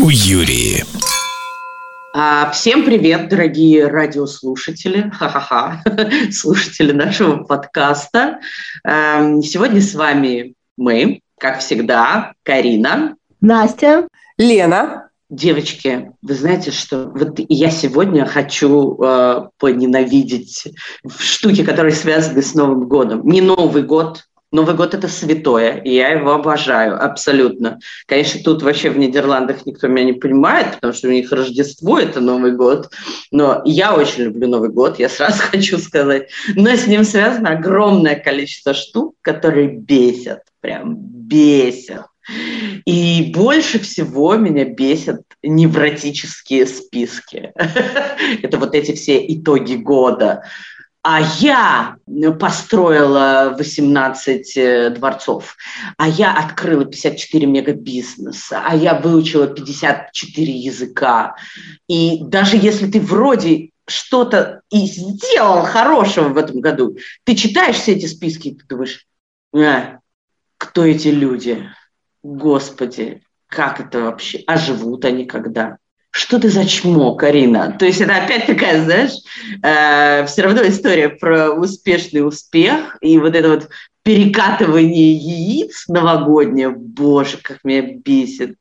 Хуюри. А, всем привет, дорогие радиослушатели, ха-ха-ха, слушатели нашего подкаста. Эм, сегодня с вами мы, как всегда, Карина, Настя, Лена. Девочки, вы знаете, что вот я сегодня хочу э, поненавидеть штуки, которые связаны с Новым годом. Не Новый год, Новый год – это святое, и я его обожаю абсолютно. Конечно, тут вообще в Нидерландах никто меня не понимает, потому что у них Рождество – это Новый год. Но я очень люблю Новый год, я сразу хочу сказать. Но с ним связано огромное количество штук, которые бесят, прям бесят. И больше всего меня бесят невротические списки. Это вот эти все итоги года а я построила 18 э, дворцов, а я открыла 54 мегабизнеса, а я выучила 54 языка. И даже если ты вроде что-то и сделал хорошего в этом году, ты читаешь все эти списки, и ты думаешь, а, кто эти люди? Господи, как это вообще? А живут они когда? Что ты за чмо, Карина? То есть это опять такая, знаешь, э, все равно история про успешный успех и вот это вот перекатывание яиц новогоднее. Боже, как меня бесит.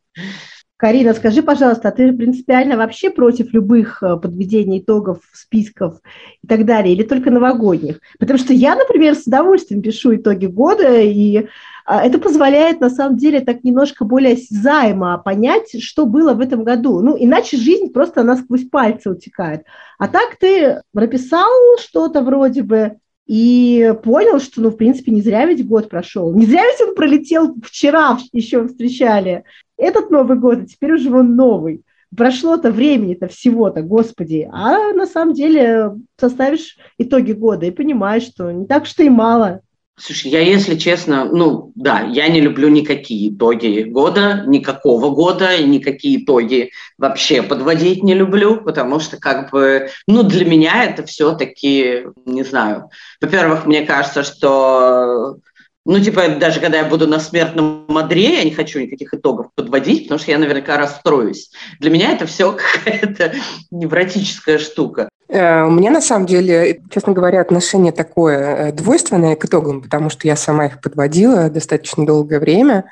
Карина, скажи, пожалуйста, а ты принципиально вообще против любых э, подведений итогов, списков и так далее, или только новогодних? Потому что я, например, с удовольствием пишу итоги года, и это позволяет, на самом деле, так немножко более осязаемо понять, что было в этом году. Ну, иначе жизнь просто она сквозь пальцы утекает. А так ты прописал что-то вроде бы, и понял, что, ну, в принципе, не зря ведь год прошел. Не зря ведь он пролетел вчера, еще встречали этот Новый год, а теперь уже он новый. Прошло-то времени-то всего-то, господи. А на самом деле составишь итоги года и понимаешь, что не так что и мало. Слушай, я, если честно, ну да, я не люблю никакие итоги года, никакого года, никакие итоги вообще подводить не люблю, потому что как бы, ну для меня это все-таки, не знаю, во-первых, мне кажется, что ну, типа, даже когда я буду на смертном одре, я не хочу никаких итогов подводить, потому что я наверняка расстроюсь. Для меня это все какая-то невротическая штука. Э, у меня, на самом деле, честно говоря, отношение такое э, двойственное к итогам, потому что я сама их подводила достаточно долгое время,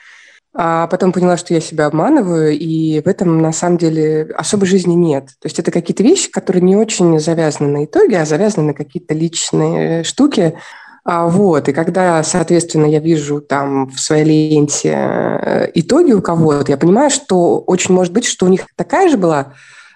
а потом поняла, что я себя обманываю, и в этом, на самом деле, особой жизни нет. То есть это какие-то вещи, которые не очень завязаны на итоги, а завязаны на какие-то личные штуки, а, вот, и когда, соответственно, я вижу там в своей ленте э, итоги у кого-то, я понимаю, что очень может быть, что у них такая же была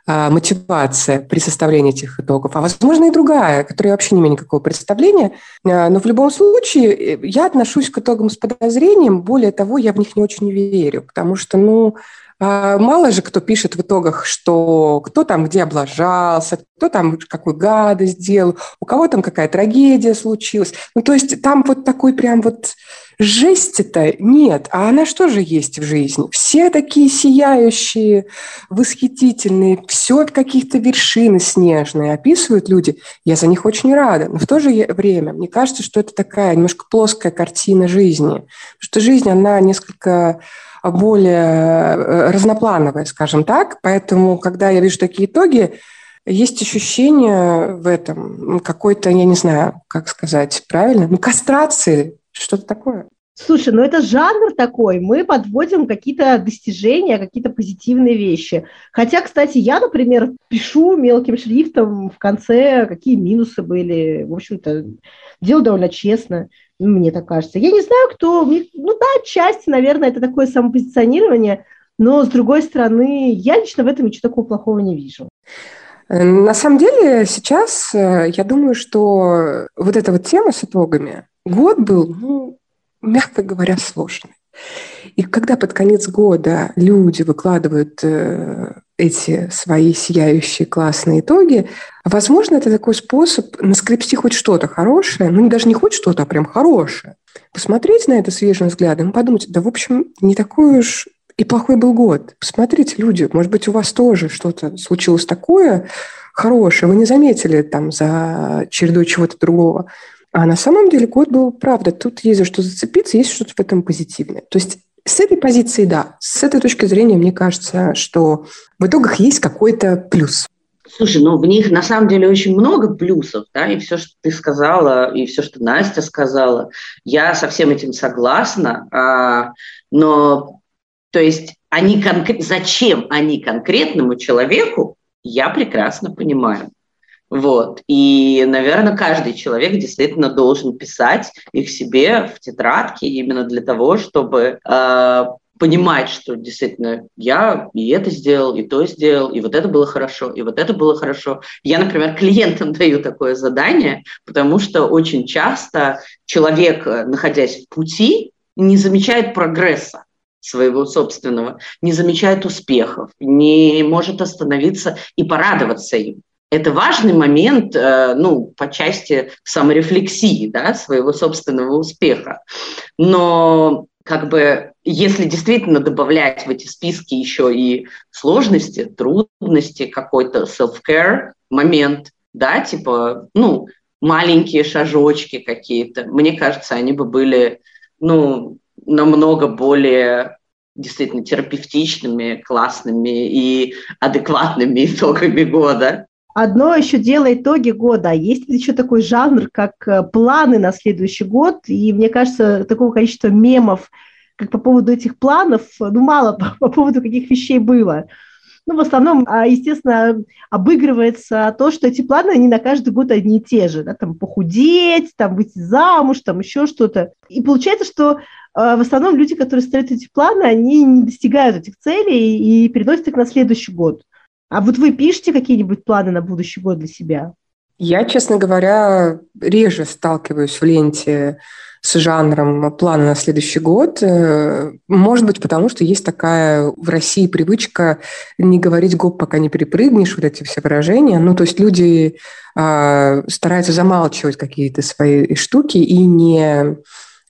мотивация при составлении этих итогов, а возможно и другая, которая вообще не имеет никакого представления. А, но в любом случае э, я отношусь к итогам с подозрением, более того, я в них не очень верю, потому что, ну, а, мало же кто пишет в итогах, что кто там где облажался, кто там какую гадость сделал, у кого там какая трагедия случилась. Ну, то есть там вот такой прям вот жести-то нет. А она что же есть в жизни? Все такие сияющие, восхитительные, все каких-то вершины снежные описывают люди. Я за них очень рада. Но в то же время мне кажется, что это такая немножко плоская картина жизни. Потому что жизнь, она несколько более э, разноплановая, скажем так. Поэтому, когда я вижу такие итоги, есть ощущение в этом какой-то, я не знаю, как сказать правильно, ну, кастрации, что-то такое. Слушай, ну это жанр такой, мы подводим какие-то достижения, какие-то позитивные вещи. Хотя, кстати, я, например, пишу мелким шрифтом в конце, какие минусы были. В общем-то, делаю довольно честно, мне так кажется. Я не знаю, кто... Ну да, отчасти, наверное, это такое самопозиционирование, но, с другой стороны, я лично в этом ничего такого плохого не вижу. На самом деле, сейчас э, я думаю, что вот эта вот тема с итогами, год был, ну, мягко говоря, сложный. И когда под конец года люди выкладывают э, эти свои сияющие классные итоги, возможно, это такой способ наскрепсти хоть что-то хорошее, ну даже не хоть что-то, а прям хорошее. Посмотреть на это свежим взглядом подумать, да, в общем, не такой уж и плохой был год. Посмотрите, люди, может быть, у вас тоже что-то случилось такое хорошее, вы не заметили там за чередой чего-то другого. А на самом деле год был, правда, тут есть за что зацепиться, есть что-то в этом позитивное. То есть с этой позиции, да. С этой точки зрения, мне кажется, что в итогах есть какой-то плюс. Слушай, ну в них на самом деле очень много плюсов, да, и все, что ты сказала, и все, что Настя сказала, я со всем этим согласна, а, но то есть они конкрет, зачем они конкретному человеку, я прекрасно понимаю. Вот. И, наверное, каждый человек действительно должен писать их себе в тетрадке именно для того, чтобы э, понимать, что действительно я и это сделал, и то сделал, и вот это было хорошо, и вот это было хорошо. Я, например, клиентам даю такое задание, потому что очень часто человек, э, находясь в пути, не замечает прогресса своего собственного, не замечает успехов, не может остановиться и порадоваться им. Это важный момент, э, ну, по части саморефлексии, да, своего собственного успеха. Но как бы если действительно добавлять в эти списки еще и сложности, трудности, какой-то self-care момент, да, типа, ну, маленькие шажочки какие-то, мне кажется, они бы были, ну, намного более действительно терапевтичными, классными и адекватными итогами года. Одно еще дело итоги года. Есть еще такой жанр, как э, планы на следующий год. И мне кажется, такого количества мемов, как по поводу этих планов, ну, мало по, по поводу каких вещей было. Ну, в основном, а, естественно, обыгрывается то, что эти планы, они на каждый год одни и те же. Да? Там похудеть, там выйти замуж, там еще что-то. И получается, что а, в основном люди, которые ставят эти планы, они не достигают этих целей и переносят их на следующий год. А вот вы пишете какие-нибудь планы на будущий год для себя? Я, честно говоря, реже сталкиваюсь в ленте с жанром плана на следующий год. Э, может быть, потому что есть такая в России привычка не говорить «гоп, пока не перепрыгнешь», вот эти все выражения. Ну, то есть люди э, стараются замалчивать какие-то свои штуки и не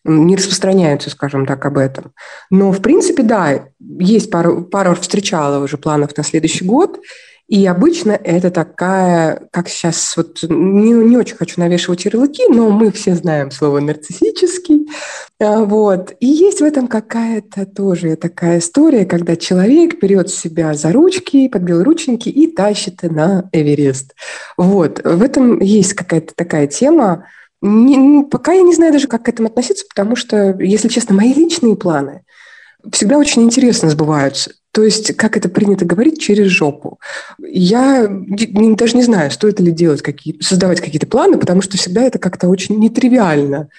не распространяются, скажем так, об этом. Но, в принципе, да, есть пару, пару встречала уже планов на следующий год, и обычно это такая, как сейчас, вот не, не очень хочу навешивать ярлыки, но мы все знаем слово нарциссический. А, вот. И есть в этом какая-то тоже такая история, когда человек берет себя за ручки, под белорученьки и тащит на Эверест. Вот. В этом есть какая-то такая тема, не, пока я не знаю даже, как к этому относиться, потому что, если честно, мои личные планы всегда очень интересно сбываются. То есть, как это принято говорить, через жопу. Я даже не знаю, стоит ли делать какие, создавать какие-то планы, потому что всегда это как-то очень нетривиально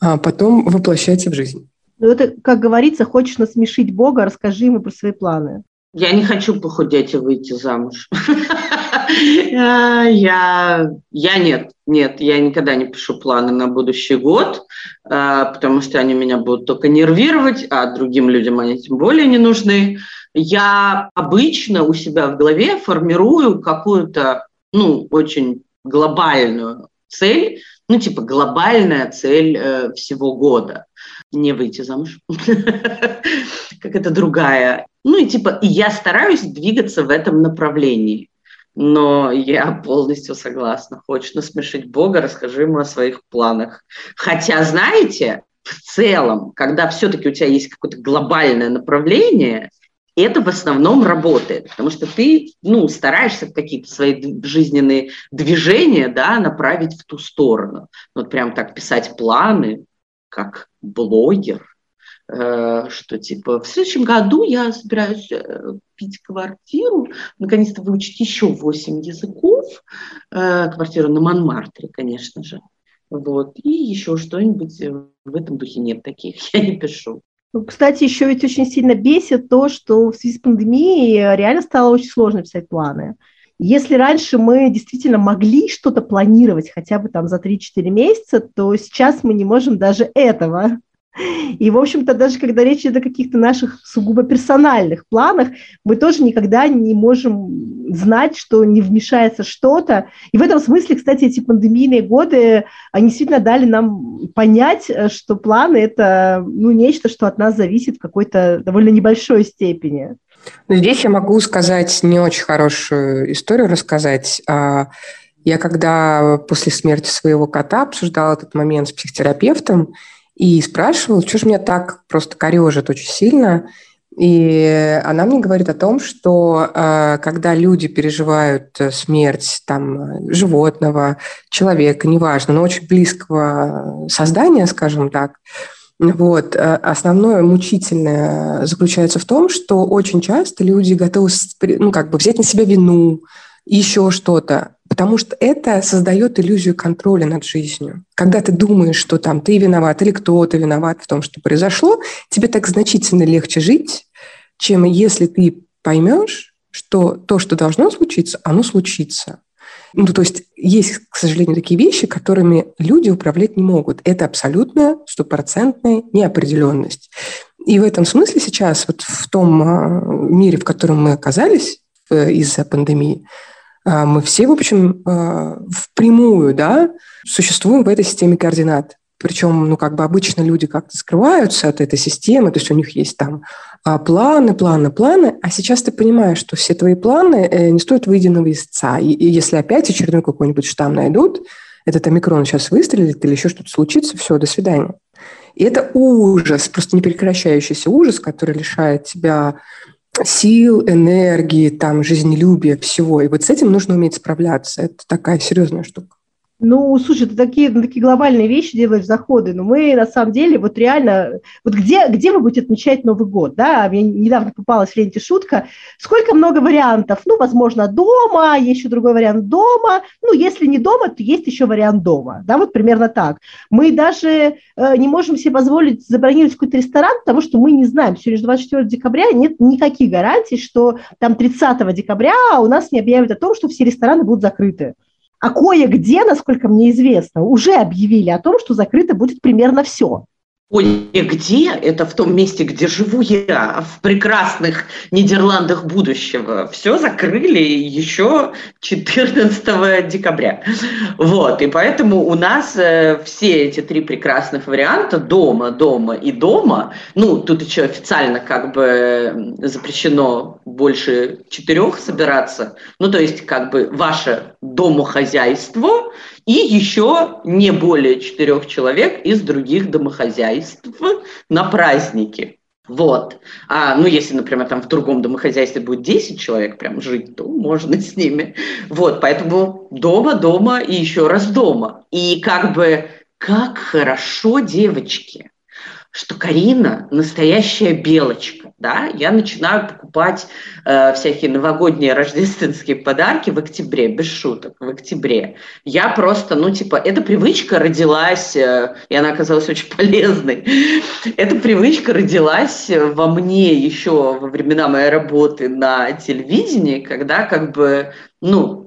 а потом воплощается в жизнь. Ну, это, как говорится, хочешь насмешить Бога, расскажи ему про свои планы. Я не хочу похудеть и выйти замуж. Я, я нет, нет, я никогда не пишу планы на будущий год, а, потому что они меня будут только нервировать, а другим людям они тем более не нужны. Я обычно у себя в голове формирую какую-то, ну, очень глобальную цель, ну, типа глобальная цель э, всего года. Не выйти замуж. Как это другая. Ну, и типа, и я стараюсь двигаться в этом направлении. Но я полностью согласна. Хочешь насмешить Бога, расскажи ему о своих планах. Хотя, знаете, в целом, когда все-таки у тебя есть какое-то глобальное направление, это в основном работает, потому что ты ну, стараешься какие-то свои жизненные движения да, направить в ту сторону. Вот прям так писать планы, как блогер, что типа в следующем году я собираюсь э, купить квартиру, наконец-то выучить еще 8 языков, э, квартиру на Монмартре, конечно же. Вот. И еще что-нибудь в этом духе нет таких, я не пишу. Ну, кстати, еще ведь очень сильно бесит то, что в связи с пандемией реально стало очень сложно писать планы. Если раньше мы действительно могли что-то планировать хотя бы там за 3-4 месяца, то сейчас мы не можем даже этого. И, в общем-то, даже когда речь идет о каких-то наших сугубо персональных планах, мы тоже никогда не можем знать, что не вмешается что-то. И в этом смысле, кстати, эти пандемийные годы, они действительно дали нам понять, что планы – это ну, нечто, что от нас зависит в какой-то довольно небольшой степени. Здесь я могу сказать не очень хорошую историю рассказать. А я когда после смерти своего кота обсуждала этот момент с психотерапевтом, и спрашивал, что же меня так просто корежит очень сильно. И она мне говорит о том, что э, когда люди переживают э, смерть там, животного, человека, неважно, но очень близкого создания, скажем так, вот. Э, основное мучительное заключается в том, что очень часто люди готовы ну, как бы взять на себя вину, еще что-то, потому что это создает иллюзию контроля над жизнью. Когда ты думаешь, что там ты виноват или кто-то виноват в том, что произошло, тебе так значительно легче жить, чем если ты поймешь, что то, что должно случиться, оно случится. Ну, то есть есть, к сожалению, такие вещи, которыми люди управлять не могут. Это абсолютная, стопроцентная неопределенность. И в этом смысле сейчас, вот в том а, мире, в котором мы оказались э, из-за пандемии, мы все, в общем, а, впрямую, да, существуем в этой системе координат. Причем, ну, как бы обычно люди как-то скрываются от этой системы, то есть у них есть там а, планы, планы, планы, а сейчас ты понимаешь, что все твои планы э, не стоят выеденного яйца. И если опять очередной какой-нибудь штамм найдут, этот омикрон сейчас выстрелит или еще что-то случится, все, до свидания. И это ужас, просто непрекращающийся ужас, который лишает тебя сил, энергии, там, жизнелюбия, всего. И вот с этим нужно уметь справляться. Это такая серьезная штука. Ну, слушай, ты такие, ну, такие глобальные вещи делаешь, заходы, но мы на самом деле вот реально, вот где, где вы будете отмечать Новый год, да, мне недавно попалась в ленте шутка, сколько много вариантов, ну, возможно, дома, есть еще другой вариант дома, ну, если не дома, то есть еще вариант дома, да, вот примерно так. Мы даже э, не можем себе позволить забронировать какой-то ресторан, потому что мы не знаем, сегодня 24 декабря, нет никаких гарантий, что там 30 декабря у нас не объявят о том, что все рестораны будут закрыты. А кое-где, насколько мне известно, уже объявили о том, что закрыто будет примерно все. Кое-где, это в том месте, где живу я, в прекрасных Нидерландах будущего, все закрыли еще 14 декабря. Вот, и поэтому у нас э, все эти три прекрасных варианта дома, дома и дома, ну, тут еще официально как бы запрещено больше четырех собираться, ну, то есть как бы ваше домохозяйство и еще не более четырех человек из других домохозяйств на праздники. Вот. А, ну, если, например, там в другом домохозяйстве будет 10 человек прям жить, то можно с ними. Вот, поэтому дома, дома и еще раз дома. И как бы, как хорошо, девочки, что Карина настоящая белочка, да, я начинаю покупать э, всякие новогодние рождественские подарки в октябре, без шуток, в октябре. Я просто, ну, типа, эта привычка родилась, э, и она оказалась очень полезной. Эта привычка родилась во мне еще во времена моей работы на телевидении, когда как бы, ну,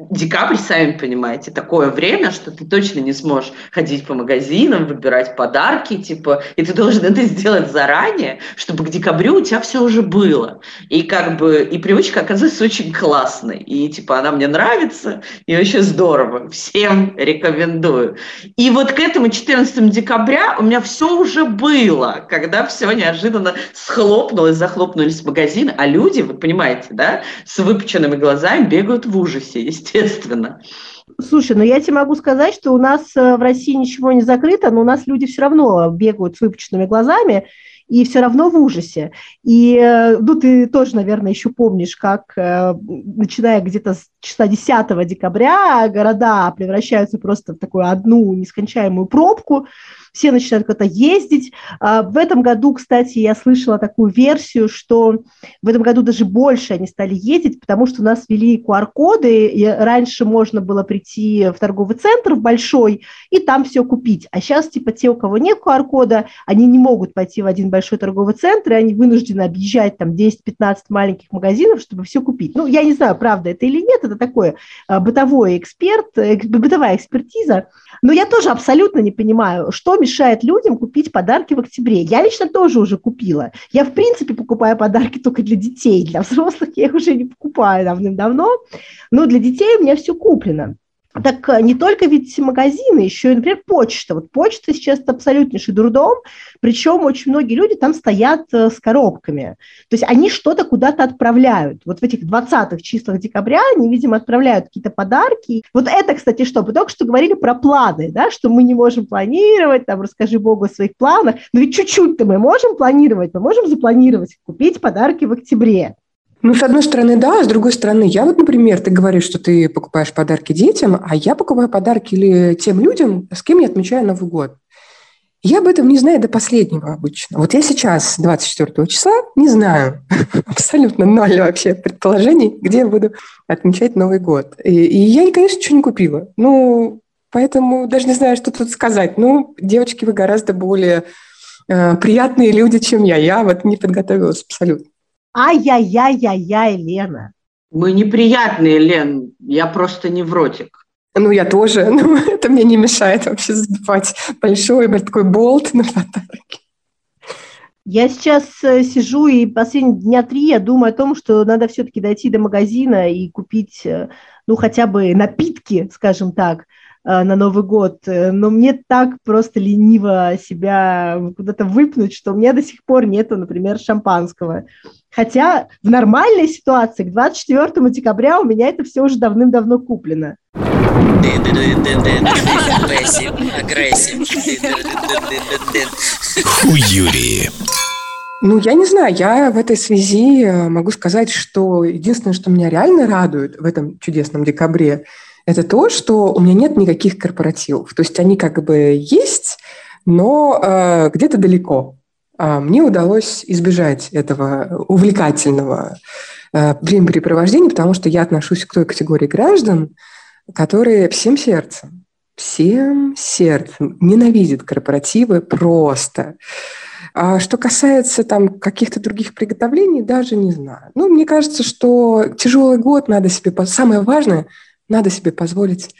Декабрь, сами понимаете, такое время, что ты точно не сможешь ходить по магазинам, выбирать подарки, типа, и ты должен это сделать заранее, чтобы к декабрю у тебя все уже было. И как бы, и привычка оказалась очень классной, и типа она мне нравится, и вообще здорово, всем рекомендую. И вот к этому 14 декабря у меня все уже было, когда все неожиданно схлопнулось, захлопнулись магазины, а люди, вы понимаете, да, с выпученными глазами бегают в ужасе, естественно. Слушай, ну я тебе могу сказать, что у нас э, в России ничего не закрыто, но у нас люди все равно бегают с выпученными глазами и все равно в ужасе. И, э, ну, ты тоже, наверное, еще помнишь, как, э, начиная где-то с числа 10 декабря, города превращаются просто в такую одну нескончаемую пробку, все начинают куда-то ездить. А, в этом году, кстати, я слышала такую версию, что в этом году даже больше они стали ездить, потому что у нас ввели QR-коды, и раньше можно было прийти в торговый центр в большой и там все купить. А сейчас, типа, те, у кого нет QR-кода, они не могут пойти в один большой торговый центр, и они вынуждены объезжать там 10-15 маленьких магазинов, чтобы все купить. Ну, я не знаю, правда это или нет, это такое а, бытовой эксперт, бытовая экспертиза, но я тоже абсолютно не понимаю, что мешает людям купить подарки в октябре. Я лично тоже уже купила. Я, в принципе, покупаю подарки только для детей. Для взрослых я их уже не покупаю давным-давно. Но для детей у меня все куплено. Так э, не только ведь магазины, еще например, почта. Вот почта сейчас абсолютнейший дурдом, причем очень многие люди там стоят э, с коробками. То есть они что-то куда-то отправляют. Вот в этих 20-х числах декабря они, видимо, отправляют какие-то подарки. Вот это, кстати, что? Мы только что говорили про планы, да, что мы не можем планировать, там, расскажи Богу о своих планах. Но ведь чуть-чуть-то мы можем планировать, мы можем запланировать, купить подарки в октябре. Ну, с одной стороны, да, а с другой стороны, я вот, например, ты говоришь, что ты покупаешь подарки детям, а я покупаю подарки или тем людям, с кем я отмечаю Новый год. Я об этом не знаю до последнего обычно. Вот я сейчас, 24 числа, не знаю абсолютно ноль вообще предположений, где я буду отмечать Новый год. И, и я, конечно, ничего не купила. Ну, поэтому даже не знаю, что тут сказать. Ну, девочки, вы гораздо более э, приятные люди, чем я. Я вот не подготовилась абсолютно. Ай-яй-яй-яй-яй, Лена. Мы неприятные, Лен. Я просто невротик. Ну, я тоже. Но это мне не мешает вообще забивать большой такой болт на подарки. Я сейчас э, сижу и последние дня три я думаю о том, что надо все-таки дойти до магазина и купить, э, ну, хотя бы напитки, скажем так, на Новый год, э, но мне так просто лениво себя куда-то выпнуть, что у меня до сих пор нету, например, шампанского. Хотя в нормальной ситуации к 24 декабря у меня это все уже давным-давно куплено. Хуюри. Ну, я не знаю, я в этой связи э, могу сказать, что единственное, что меня реально радует в этом чудесном декабре, это то, что у меня нет никаких корпоративов. То есть они как бы есть, но э, где-то далеко. А мне удалось избежать этого увлекательного э, времяпрепровождения, потому что я отношусь к той категории граждан, которые всем сердцем, всем сердцем ненавидят корпоративы просто. А что касается там каких-то других приготовлений, даже не знаю. Ну, мне кажется, что тяжелый год надо себе... Самое важное – надо себе позволить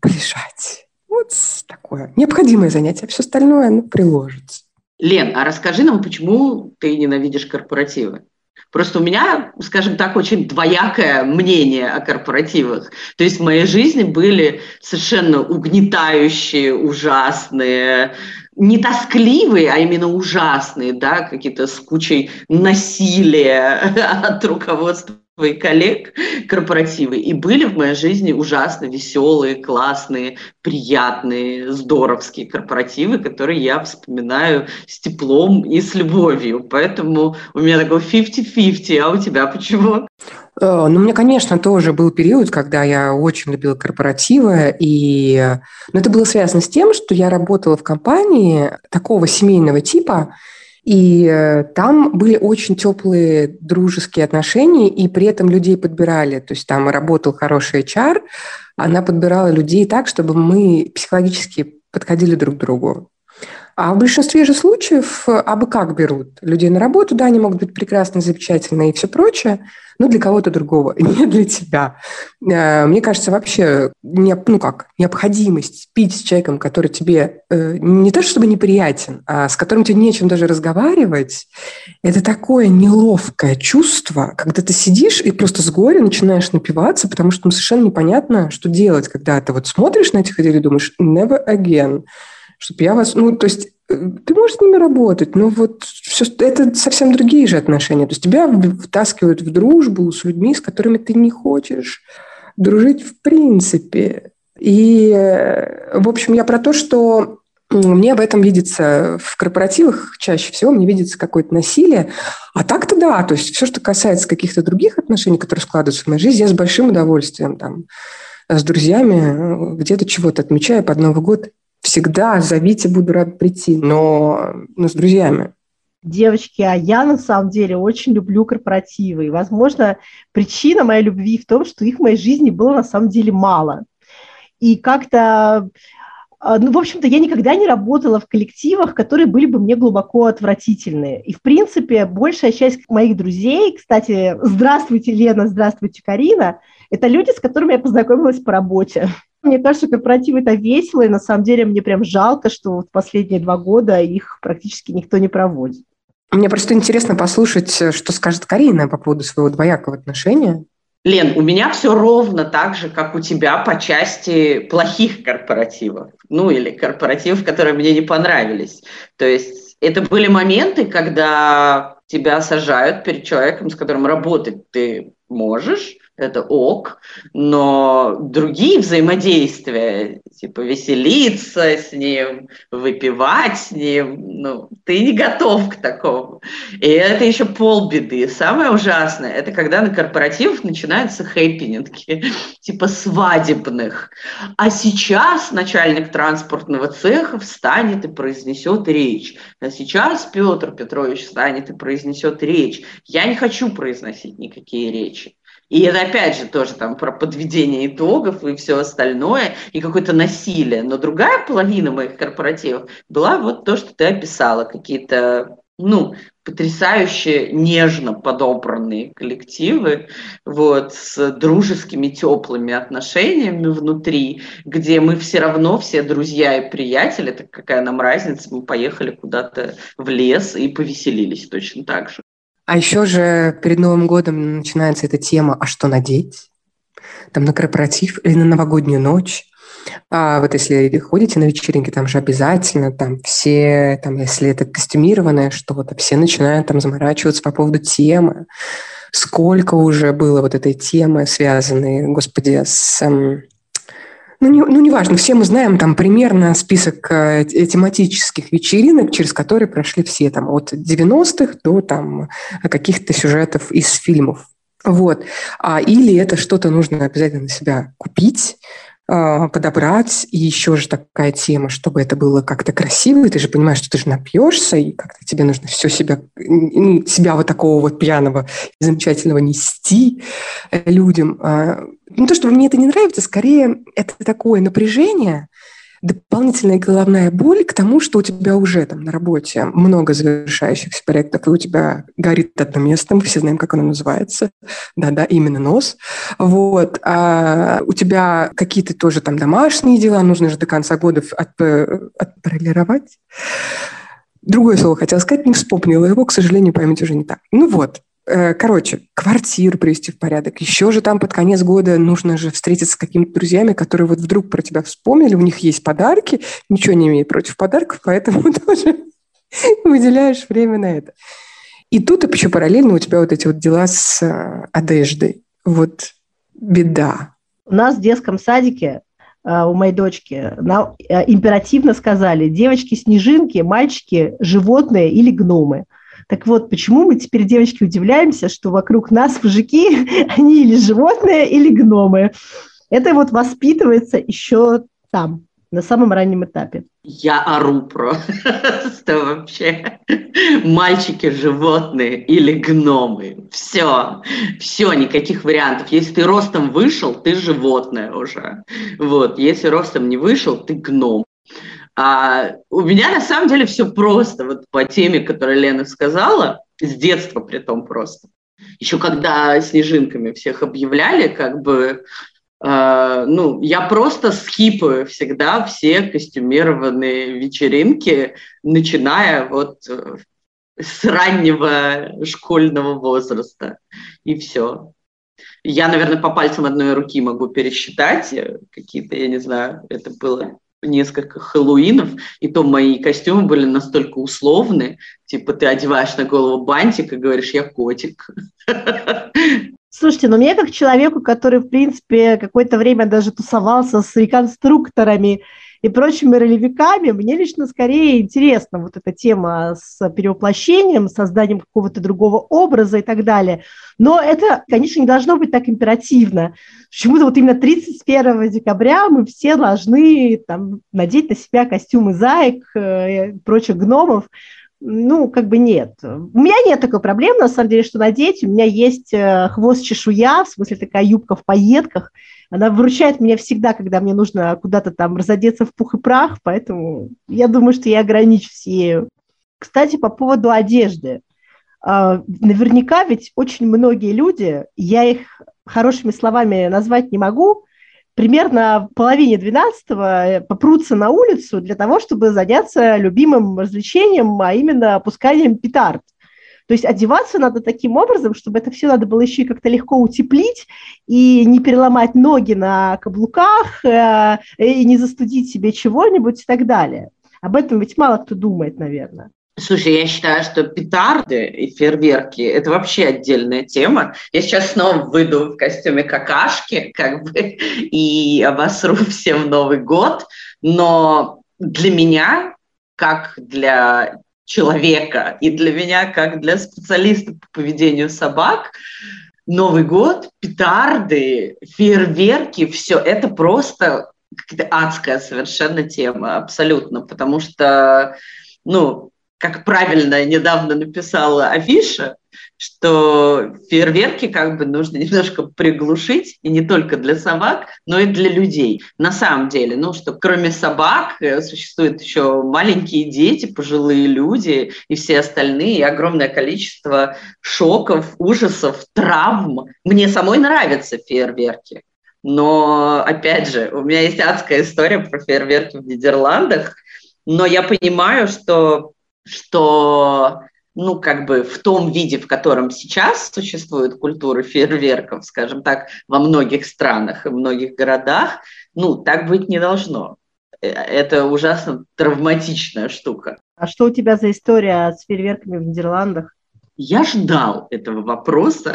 полежать. Вот такое необходимое занятие. Все остальное ну, приложится. Лен, а расскажи нам, почему ты ненавидишь корпоративы? Просто у меня, скажем так, очень двоякое мнение о корпоративах. То есть в моей жизни были совершенно угнетающие, ужасные, не тоскливые, а именно ужасные, да, какие-то с кучей насилия от руководства своих коллег корпоративы, и были в моей жизни ужасно веселые, классные, приятные, здоровские корпоративы, которые я вспоминаю с теплом и с любовью. Поэтому у меня такой 50-50, а у тебя почему? Э, ну, у меня, конечно, тоже был период, когда я очень любила корпоративы, и но это было связано с тем, что я работала в компании такого семейного типа, и э, там были очень теплые дружеские отношения, и при этом людей подбирали. То есть там работал хороший HR, она подбирала людей так, чтобы мы психологически подходили друг к другу. А в большинстве же случаев абы как берут людей на работу, да, они могут быть прекрасны, замечательны и все прочее, но для кого-то другого, не для тебя. Э, мне кажется, вообще, ну как, необходимость пить с человеком, который тебе э, не то чтобы неприятен, а с которым тебе нечем даже разговаривать, это такое неловкое чувство, когда ты сидишь и просто с горя начинаешь напиваться, потому что ну, совершенно непонятно, что делать, когда ты вот смотришь на этих людей и думаешь «never again», чтобы я вас... Ну, то есть э, ты можешь с ними работать, но вот все, это совсем другие же отношения. То есть тебя втаскивают в дружбу с людьми, с которыми ты не хочешь дружить в принципе. И, э, в общем, я про то, что мне в этом видится в корпоративах чаще всего, мне видится какое-то насилие. А так-то да, то есть все, что касается каких-то других отношений, которые складываются в моей жизни, я с большим удовольствием там с друзьями э, где-то чего-то отмечаю под Новый год всегда зовите, буду рад прийти, но, но с друзьями. Девочки, а я на самом деле очень люблю корпоративы. И, возможно, причина моей любви в том, что их в моей жизни было на самом деле мало. И как-то а, ну, в общем-то, я никогда не работала в коллективах, которые были бы мне глубоко отвратительны. И, в принципе, большая часть моих друзей, кстати, здравствуйте, Лена, здравствуйте, Карина, это люди, с которыми я познакомилась по работе. Мне кажется, корпоративы это весело, и на самом деле мне прям жалко, что вот последние два года их практически никто не проводит. Мне просто интересно послушать, что скажет Карина по поводу своего двоякого отношения. Лен, у меня все ровно так же, как у тебя по части плохих корпоративов. Ну, или корпоративов, которые мне не понравились. То есть это были моменты, когда тебя сажают перед человеком, с которым работать ты можешь, это ок, но другие взаимодействия, типа веселиться с ним, выпивать с ним, ну, ты не готов к такому. И это еще полбеды. Самое ужасное, это когда на корпоративах начинаются хэппининги, типа свадебных. А сейчас начальник транспортного цеха встанет и произнесет речь. А сейчас Петр Петрович встанет и произнесет речь. Я не хочу произносить никакие речи. И это опять же тоже там про подведение итогов и все остальное, и какое-то насилие. Но другая половина моих корпоративов была вот то, что ты описала, какие-то, ну, потрясающе нежно подобранные коллективы, вот, с дружескими, теплыми отношениями внутри, где мы все равно все друзья и приятели, так какая нам разница, мы поехали куда-то в лес и повеселились точно так же. А еще же перед Новым годом начинается эта тема «А что надеть?» Там на корпоратив или на новогоднюю ночь. А вот если ходите на вечеринки, там же обязательно там все, там, если это костюмированное что-то, все начинают там заморачиваться по поводу темы. Сколько уже было вот этой темы, связанной, господи, с эм, ну, не, ну, неважно, все мы знаем там примерно список э, тематических вечеринок, через которые прошли все там от 90-х до там каких-то сюжетов из фильмов. Вот. А, или это что-то нужно обязательно себя купить, подобрать. И еще же такая тема, чтобы это было как-то красиво. И ты же понимаешь, что ты же напьешься, и как-то тебе нужно все себя, себя вот такого вот пьяного и замечательного нести э, людям. А, не то, чтобы мне это не нравится, скорее это такое напряжение, дополнительная головная боль к тому, что у тебя уже там на работе много завершающихся проектов, и у тебя горит одно место, мы все знаем, как оно называется, да-да, именно нос, вот, а у тебя какие-то тоже там домашние дела, нужно же до конца года от, отполировать. Другое слово хотела сказать, не вспомнила его, к сожалению, память уже не так. Ну вот, короче, квартиру привести в порядок. Еще же там под конец года нужно же встретиться с какими-то друзьями, которые вот вдруг про тебя вспомнили, у них есть подарки, ничего не имею против подарков, поэтому тоже выделяешь время на это. И тут еще параллельно у тебя вот эти вот дела с э, одеждой. Вот беда. У нас в детском садике э, у моей дочки на, императивно сказали девочки-снежинки, мальчики – животные или гномы. Так вот, почему мы теперь, девочки, удивляемся, что вокруг нас мужики, они или животные, или гномы. Это вот воспитывается еще там, на самом раннем этапе. Я ору просто вообще. Мальчики, животные или гномы. Все. Все, никаких вариантов. Если ты ростом вышел, ты животное уже. Вот. Если ростом не вышел, ты гном. А у меня на самом деле все просто, вот по теме, которую Лена сказала, с детства при том просто. Еще когда снежинками всех объявляли, как бы, э, ну, я просто скипаю всегда все костюмированные вечеринки, начиная вот э, с раннего школьного возраста. И все. Я, наверное, по пальцам одной руки могу пересчитать э, какие-то, я не знаю, это было несколько хэллоуинов, и то мои костюмы были настолько условны, типа ты одеваешь на голову бантик и говоришь, я котик. Слушайте, ну мне как человеку, который, в принципе, какое-то время даже тусовался с реконструкторами и прочими ролевиками, мне лично скорее интересна вот эта тема с перевоплощением, созданием какого-то другого образа и так далее. Но это, конечно, не должно быть так императивно. Почему-то вот именно 31 декабря мы все должны там, надеть на себя костюмы заек э, и прочих гномов. Ну, как бы нет. У меня нет такой проблемы, на самом деле, что надеть. У меня есть э, хвост-чешуя, в смысле такая юбка в пайетках – она выручает меня всегда, когда мне нужно куда-то там разодеться в пух и прах, поэтому я думаю, что я ограничусь ею. Кстати, по поводу одежды. А, наверняка ведь очень многие люди, я их хорошими словами назвать не могу, примерно в половине двенадцатого попрутся на улицу для того, чтобы заняться любимым развлечением, а именно опусканием петард. То есть одеваться надо таким образом, чтобы это все надо было еще и как-то легко утеплить и не переломать ноги на каблуках, э, и не застудить себе чего-нибудь и так далее. Об этом ведь мало кто думает, наверное. Слушай, я считаю, что петарды и фейерверки – это вообще отдельная тема. Я сейчас снова выйду в костюме какашки как бы, и обосру всем Новый год, но для меня, как для человека, и для меня, как для специалиста по поведению собак, Новый год, петарды, фейерверки, все это просто какая-то адская совершенно тема, абсолютно, потому что, ну, как правильно недавно написала Афиша, что фейерверки как бы нужно немножко приглушить, и не только для собак, но и для людей. На самом деле, ну, что кроме собак э, существуют еще маленькие дети, пожилые люди и все остальные, и огромное количество шоков, ужасов, травм. Мне самой нравятся фейерверки. Но, опять же, у меня есть адская история про фейерверки в Нидерландах, но я понимаю, что что ну, как бы в том виде, в котором сейчас существует культура фейерверков, скажем так, во многих странах и многих городах, ну, так быть не должно. Э, это ужасно травматичная штука. А что у тебя за история с фейерверками в Нидерландах? Я ждал этого вопроса.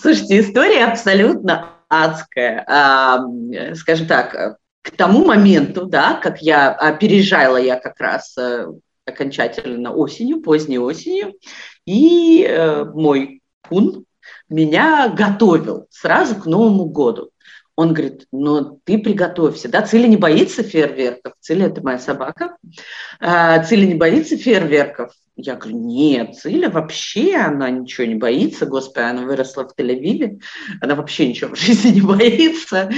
Слушайте, история абсолютно адская. Скажем так, к тому моменту, да, как я а, переезжала я как раз э, окончательно осенью, поздней осенью, и э, мой кун меня готовил сразу к Новому году. Он говорит, ну ты приготовься, да, Цили не боится фейерверков, Цили это моя собака, а, Цили не боится фейерверков, я говорю, нет, Циля вообще, она ничего не боится, господи, она выросла в Тель-Авиве, она вообще ничего в жизни не боится,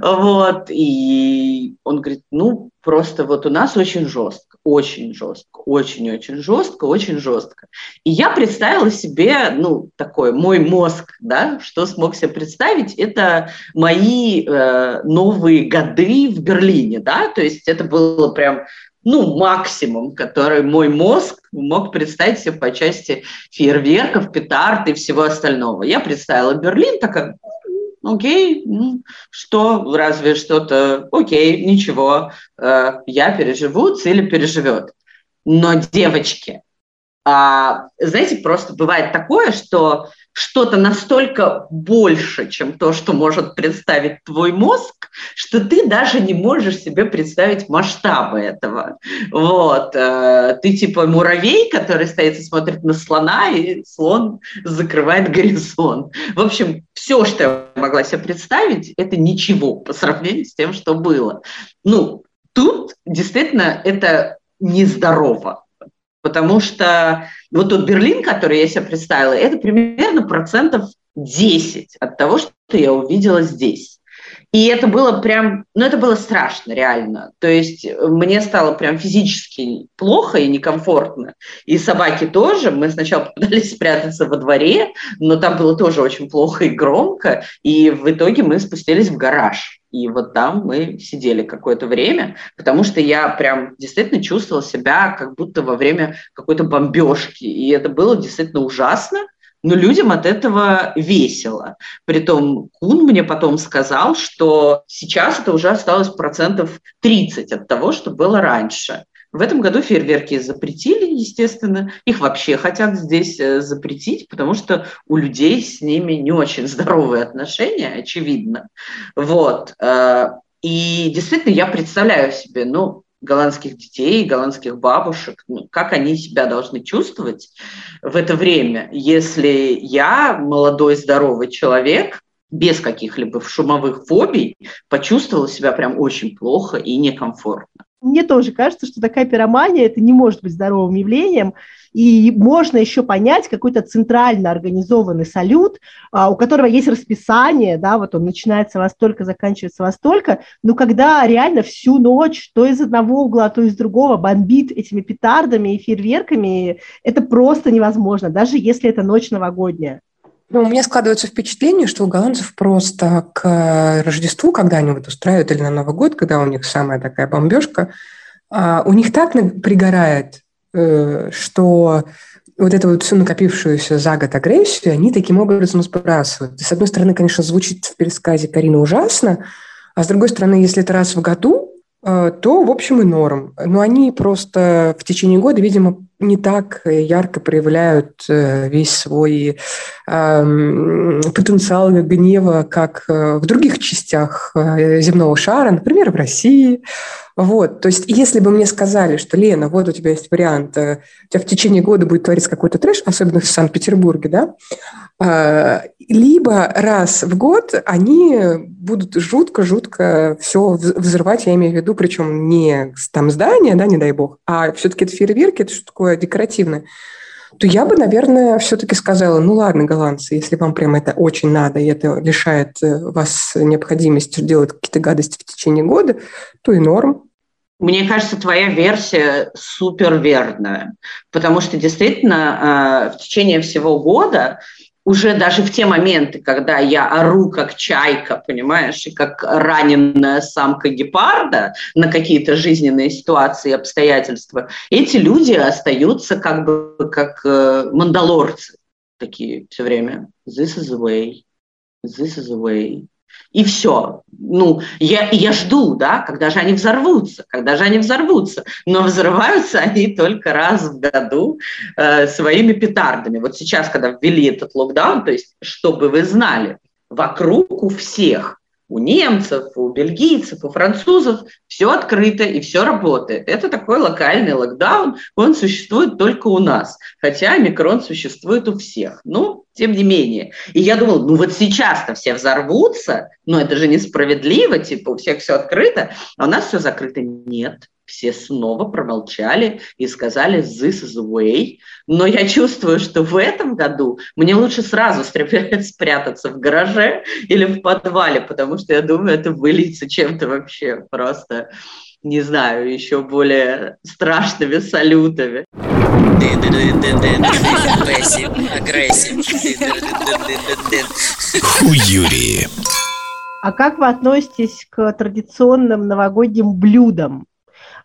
вот, и он говорит, ну, просто вот у нас очень жестко, очень жестко, очень-очень жестко, очень жестко. И я представила себе, ну, такой, мой мозг, да, что смог себе представить, это мои э, новые годы в Берлине, да, то есть это было прям ну, максимум, который мой мозг мог представить себе по части фейерверков, петард и всего остального. Я представила Берлин, такая, окей, ну, что, разве что-то, окей, ничего, э, я переживу, Циля переживет. Но, девочки, а, знаете, просто бывает такое, что что-то настолько больше, чем то, что может представить твой мозг, что ты даже не можешь себе представить масштабы этого. Вот. Э, ты типа муравей, который стоит и смотрит на слона, и слон закрывает горизонт. В общем, все, что я могла себе представить, это ничего по сравнению с тем, что было. Ну, тут действительно это нездорово. Потому что вот тот Берлин, который я себе представила, это примерно процентов 10 от того, что я увидела здесь. И это было прям, ну это было страшно, реально. То есть мне стало прям физически плохо и некомфортно. И собаки тоже. Мы сначала пытались спрятаться во дворе, но там было тоже очень плохо и громко. И в итоге мы спустились в гараж. И вот там мы сидели какое-то время, потому что я прям действительно чувствовала себя как будто во время какой-то бомбежки. И это было действительно ужасно, но людям от этого весело. Притом Кун мне потом сказал, что сейчас это уже осталось процентов 30 от того, что было раньше. В этом году фейерверки запретили, естественно. Их вообще хотят здесь э, запретить, потому что у людей с ними не очень здоровые отношения, очевидно. Вот. Э, и действительно, я представляю себе, ну, голландских детей, голландских бабушек, ну, как они себя должны чувствовать в это время, если я, молодой здоровый человек, без каких-либо шумовых фобий, почувствовала себя прям очень плохо и некомфортно. Мне тоже кажется, что такая пиромания – это не может быть здоровым явлением, и можно еще понять какой-то центрально организованный салют, а, у которого есть расписание, да, вот он начинается во столько, заканчивается во столько, но когда реально всю ночь то из одного угла, то из другого бомбит этими петардами и фейерверками, это просто невозможно, даже если это ночь новогодняя. Ну, у меня складывается впечатление, что у голландцев просто к Рождеству, когда они вот устраивают, или на Новый год, когда у них самая такая бомбежка, а, у них так пригорает, э, что вот эту вот всю накопившуюся за год агрессию они таким образом сбрасывают. И, с одной стороны, конечно, звучит в пересказе Карины ужасно, а с другой стороны, если это раз в году, э, то, в общем, и норм. Но они просто в течение года, видимо, не так ярко проявляют э, весь свой э, потенциал гнева, как э, в других частях земного шара, например, в России. Вот, то есть, если бы мне сказали, что, Лена, вот у тебя есть вариант, у тебя в течение года будет твориться какой-то трэш, особенно в Санкт-Петербурге, да, либо раз в год они будут жутко-жутко все взрывать, я имею в виду, причем не там здания, да, не дай бог, а все-таки это фейерверки, это что такое такое декоративное, то я бы, наверное, все-таки сказала, ну ладно, голландцы, если вам прямо это очень надо, и это лишает э, вас необходимости делать какие-то гадости в течение года, то и норм. Мне кажется, твоя версия супер верная, потому что действительно э, в течение всего года уже даже в те моменты, когда я ору как чайка, понимаешь, и как раненая самка гепарда на какие-то жизненные ситуации обстоятельства, эти люди остаются как бы как э, мандалорцы такие все время. This is the way. This is the way и все. Ну, я, я жду, да, когда же они взорвутся, когда же они взорвутся. Но взрываются они только раз в году э, своими петардами. Вот сейчас, когда ввели этот локдаун, то есть, чтобы вы знали, вокруг у всех у немцев, у бельгийцев, у французов все открыто и все работает. Это такой локальный локдаун, он существует только у нас, хотя микрон существует у всех. Ну, тем не менее. И я думала, ну вот сейчас-то все взорвутся, но это же несправедливо, типа у всех все открыто, а у нас все закрыто. Нет, все снова промолчали и сказали «this is the way». Но я чувствую, что в этом году мне лучше сразу спрятаться в гараже или в подвале, потому что я думаю, это выльется чем-то вообще просто, не знаю, еще более страшными салютами. Хуюри. А как вы относитесь к традиционным новогодним блюдам?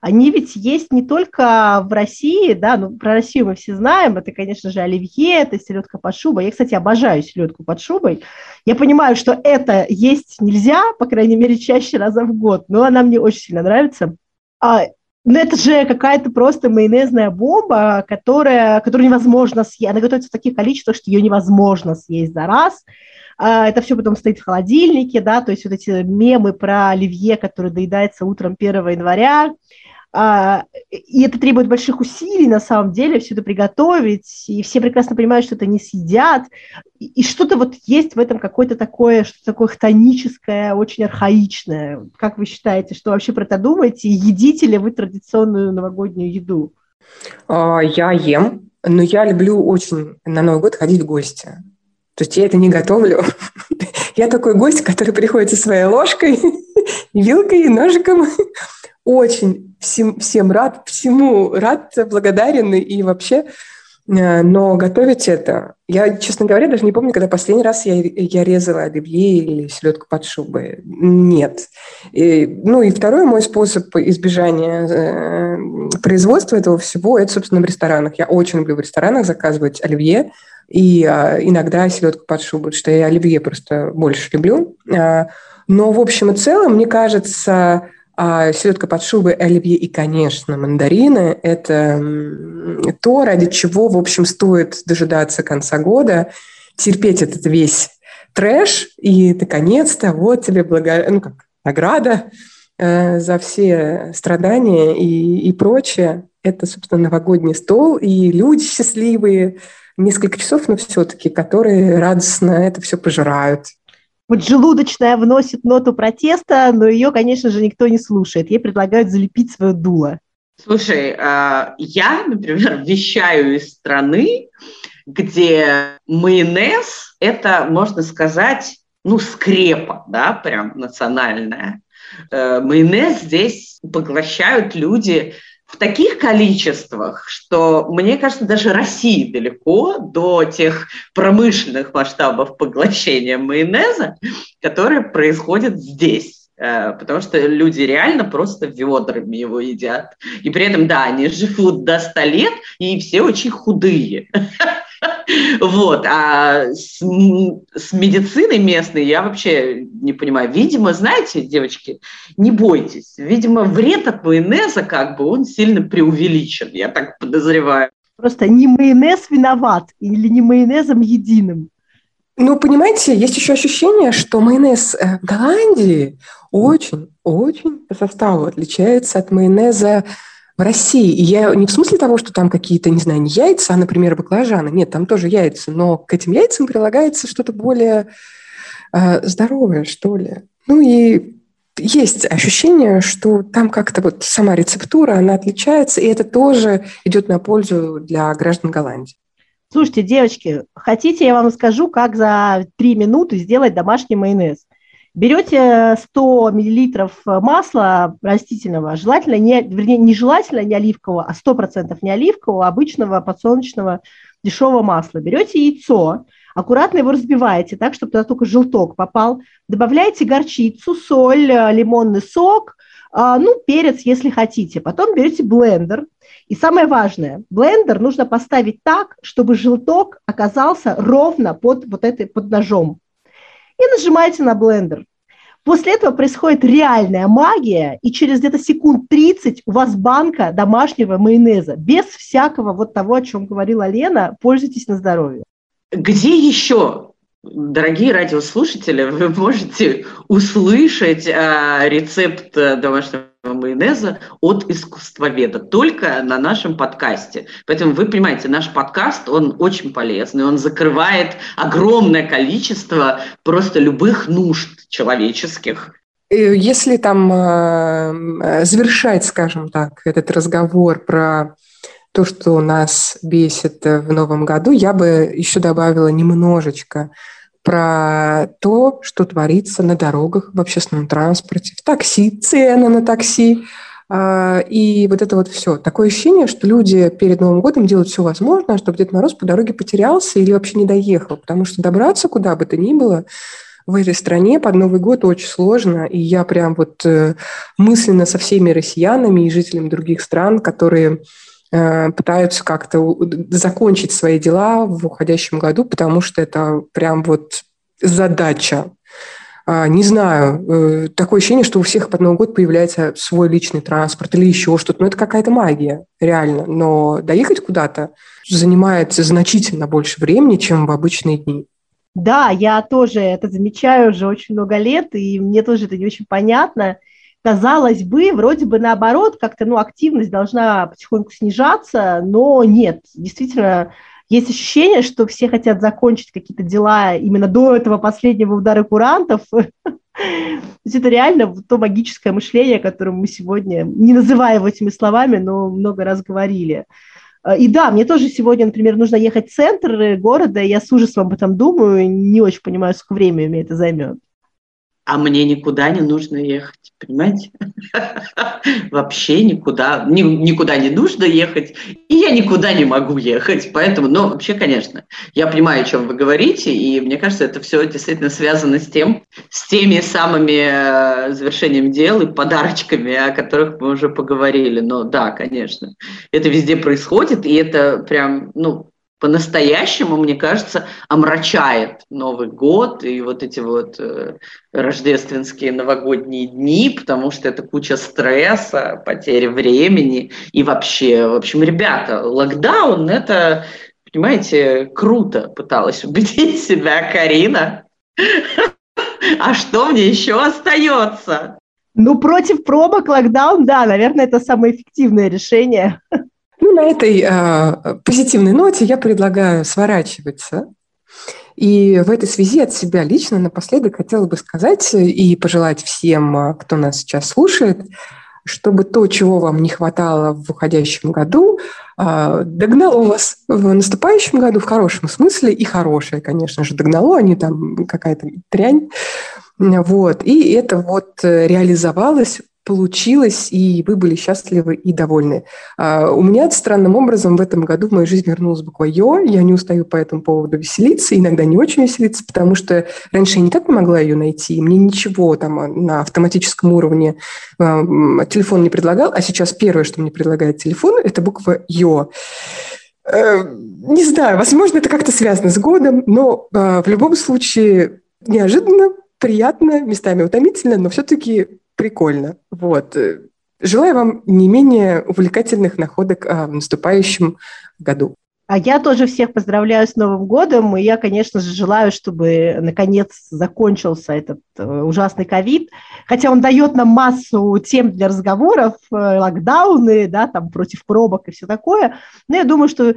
Они ведь есть не только в России, да, ну, про Россию мы все знаем, это, конечно же, оливье, это селедка под шубой. Я, кстати, обожаю селедку под шубой. Я понимаю, что это есть нельзя, по крайней мере, чаще раза в год, но она мне очень сильно нравится. А, но это же какая-то просто майонезная бомба, которая, которую невозможно съесть. Она готовится в таких количествах, что ее невозможно съесть за раз. А, это все потом стоит в холодильнике, да, то есть вот эти мемы про оливье, который доедается утром 1 января, а, и это требует больших усилий, на самом деле, все это приготовить, и все прекрасно понимают, что это не съедят, и что-то вот есть в этом какое-то такое, что такое хтоническое, очень архаичное. Как вы считаете, что вообще про это думаете? Едите ли вы традиционную новогоднюю еду? А, я ем, но я люблю очень на Новый год ходить в гости. То есть я это не готовлю. Я такой гость, который приходит со своей ложкой, вилкой и ножиком очень всем, всем рад, всему рад, благодарен и вообще, но готовить это... Я, честно говоря, даже не помню, когда последний раз я, я резала оливье или селедку под шубой. Нет. И, ну и второй мой способ избежания э, производства этого всего, это, собственно, в ресторанах. Я очень люблю в ресторанах заказывать оливье, и э, иногда селедку под шубу, что я оливье просто больше люблю. Э, но в общем и целом, мне кажется, а селедка под шубой, оливье и, конечно, мандарины – это то, ради чего, в общем, стоит дожидаться конца года, терпеть этот весь трэш, и, наконец-то, вот тебе благо... ну, как, награда э, за все страдания и, и прочее. Это, собственно, новогодний стол, и люди счастливые, несколько часов, но все-таки, которые радостно это все пожирают. Вот желудочная вносит ноту протеста, но ее, конечно же, никто не слушает. Ей предлагают залепить свое дуло. Слушай, а, я, например, вещаю из страны, где майонез – это, можно сказать, ну, скрепа, да, прям национальная. Э, майонез здесь поглощают люди в таких количествах, что, мне кажется, даже России далеко до тех промышленных масштабов поглощения майонеза, которые происходят здесь. Э, потому что люди реально просто ведрами его едят. И при этом, да, они живут до 100 лет, и все очень худые. Вот, а с, с медициной местной я вообще не понимаю. Видимо, знаете, девочки, не бойтесь. Видимо, вред от майонеза как бы он сильно преувеличен, я так подозреваю. Просто не майонез виноват или не майонезом единым. Ну, понимаете, есть еще ощущение, что майонез э, в Голландии очень-очень по составу отличается от майонеза в России. И я не в смысле того, что там какие-то, не знаю, не яйца, а, например, баклажаны. Нет, там тоже яйца, но к этим яйцам прилагается что-то более э, здоровое, что ли. Ну и есть ощущение, что там как-то вот сама рецептура, она отличается, и это тоже идет на пользу для граждан Голландии. Слушайте, девочки, хотите, я вам скажу, как за три минуты сделать домашний майонез. Берете 100 миллилитров масла растительного, желательно не, вернее, не желательно не оливкового, а 100% не оливкового, а обычного подсолнечного дешевого масла. Берете яйцо, аккуратно его разбиваете так, чтобы туда только желток попал, добавляете горчицу, соль, лимонный сок, а, ну, перец, если хотите. Потом берете блендер, и самое важное, блендер нужно поставить так, чтобы желток оказался ровно под, вот этой, под ножом. И нажимаете на блендер. После этого происходит реальная магия, и через где-то секунд 30 у вас банка домашнего майонеза, без всякого вот того, о чем говорила Лена, пользуйтесь на здоровье. Где еще Дорогие радиослушатели, вы можете услышать э, рецепт домашнего майонеза от искусствоведа только на нашем подкасте. Поэтому вы понимаете, наш подкаст, он очень полезный, он закрывает огромное количество просто любых нужд человеческих. Если там э, завершать, скажем так, этот разговор про то, что нас бесит в новом году, я бы еще добавила немножечко про то, что творится на дорогах, в общественном транспорте, в такси, цены на такси. А, и вот это вот все. Такое ощущение, что люди перед Новым годом делают все возможное, чтобы Дед Мороз по дороге потерялся или вообще не доехал. Потому что добраться куда бы то ни было в этой стране под Новый год очень сложно. И я прям вот э, мысленно со всеми россиянами и жителями других стран, которые пытаются как-то закончить свои дела в уходящем году, потому что это прям вот задача. А, не знаю, э, такое ощущение, что у всех под Новый год появляется свой личный транспорт или еще что-то. Ну, это какая-то магия, реально. Но доехать куда-то занимает значительно больше времени, чем в обычные дни. Да, я тоже это замечаю уже очень много лет, и мне тоже это не очень понятно казалось бы, вроде бы наоборот, как-то ну, активность должна потихоньку снижаться, но нет, действительно, есть ощущение, что все хотят закончить какие-то дела именно до этого последнего удара курантов. То есть это реально то магическое мышление, о котором мы сегодня, не называя его этими словами, но много раз говорили. И да, мне тоже сегодня, например, нужно ехать в центр города, я с ужасом об этом думаю, не очень понимаю, сколько времени мне это займет а мне никуда не нужно ехать, понимаете? Вообще никуда, ни, никуда не нужно ехать, и я никуда не могу ехать, поэтому, ну, вообще, конечно, я понимаю, о чем вы говорите, и мне кажется, это все действительно связано с тем, с теми самыми э, завершением дел и подарочками, о которых мы уже поговорили, но да, конечно, это везде происходит, и это прям, ну, по-настоящему, мне кажется, омрачает Новый год и вот эти вот э, рождественские новогодние дни, потому что это куча стресса, потери времени и вообще, в общем, ребята, локдаун – это, понимаете, круто пыталась убедить себя Карина. А что мне еще остается? Ну, против пробок локдаун, да, наверное, это самое эффективное решение. Ну, на этой э, позитивной ноте я предлагаю сворачиваться. И в этой связи от себя лично напоследок хотела бы сказать и пожелать всем, а, кто нас сейчас слушает, чтобы то, чего вам не хватало в уходящем году, э, догнало вас в наступающем году в хорошем смысле, и хорошее, конечно же, догнало, а не там какая-то трянь. Вот. И это вот реализовалось получилось, и вы были счастливы и довольны. А, у меня странным образом в этом году в мою жизнь вернулась буква «ё». Я не устаю по этому поводу веселиться, иногда не очень веселиться, потому что раньше я никак не могла ее найти, мне ничего там на автоматическом уровне а, телефон не предлагал, а сейчас первое, что мне предлагает телефон, это буква «ё». Э, не знаю, возможно, это как-то связано с годом, но а, в любом случае неожиданно, приятно, местами утомительно, но все-таки прикольно. Вот. Желаю вам не менее увлекательных находок а, в наступающем году. А я тоже всех поздравляю с Новым годом, и я, конечно же, желаю, чтобы наконец закончился этот э, ужасный ковид, хотя он дает нам массу тем для разговоров, э, локдауны, да, там против пробок и все такое, но я думаю, что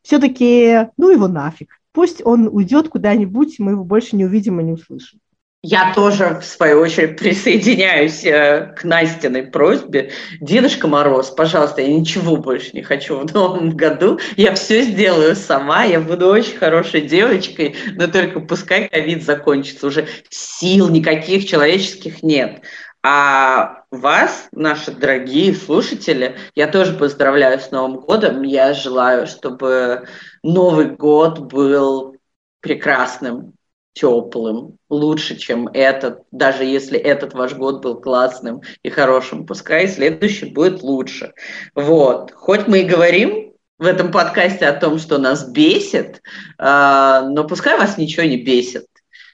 все-таки, ну его нафиг, пусть он уйдет куда-нибудь, мы его больше не увидим и не услышим. Я тоже, в свою очередь, присоединяюсь э, к Настиной просьбе. Дедушка Мороз, пожалуйста, я ничего больше не хочу в новом году. Я все сделаю сама, я буду очень хорошей девочкой, но только пускай ковид закончится. Уже сил никаких человеческих нет. А вас, наши дорогие слушатели, я тоже поздравляю с Новым годом. Я желаю, чтобы Новый год был прекрасным, теплым, лучше, чем этот, даже если этот ваш год был классным и хорошим, пускай следующий будет лучше. Вот. Хоть мы и говорим в этом подкасте о том, что нас бесит, э, но пускай вас ничего не бесит.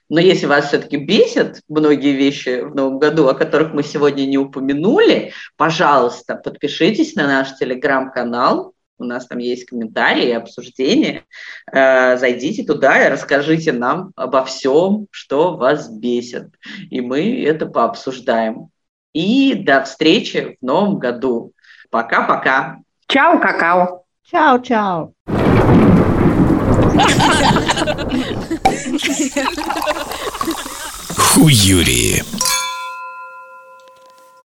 Но если вас все-таки бесят многие вещи в новом году, о которых мы сегодня не упомянули, пожалуйста, подпишитесь на наш телеграм-канал, у нас там есть комментарии, обсуждения. Э, зайдите туда и расскажите нам обо всем, что вас бесит. И мы это пообсуждаем. И до встречи в новом году. Пока-пока. Чао, какао. Чао-чао. Хуюри.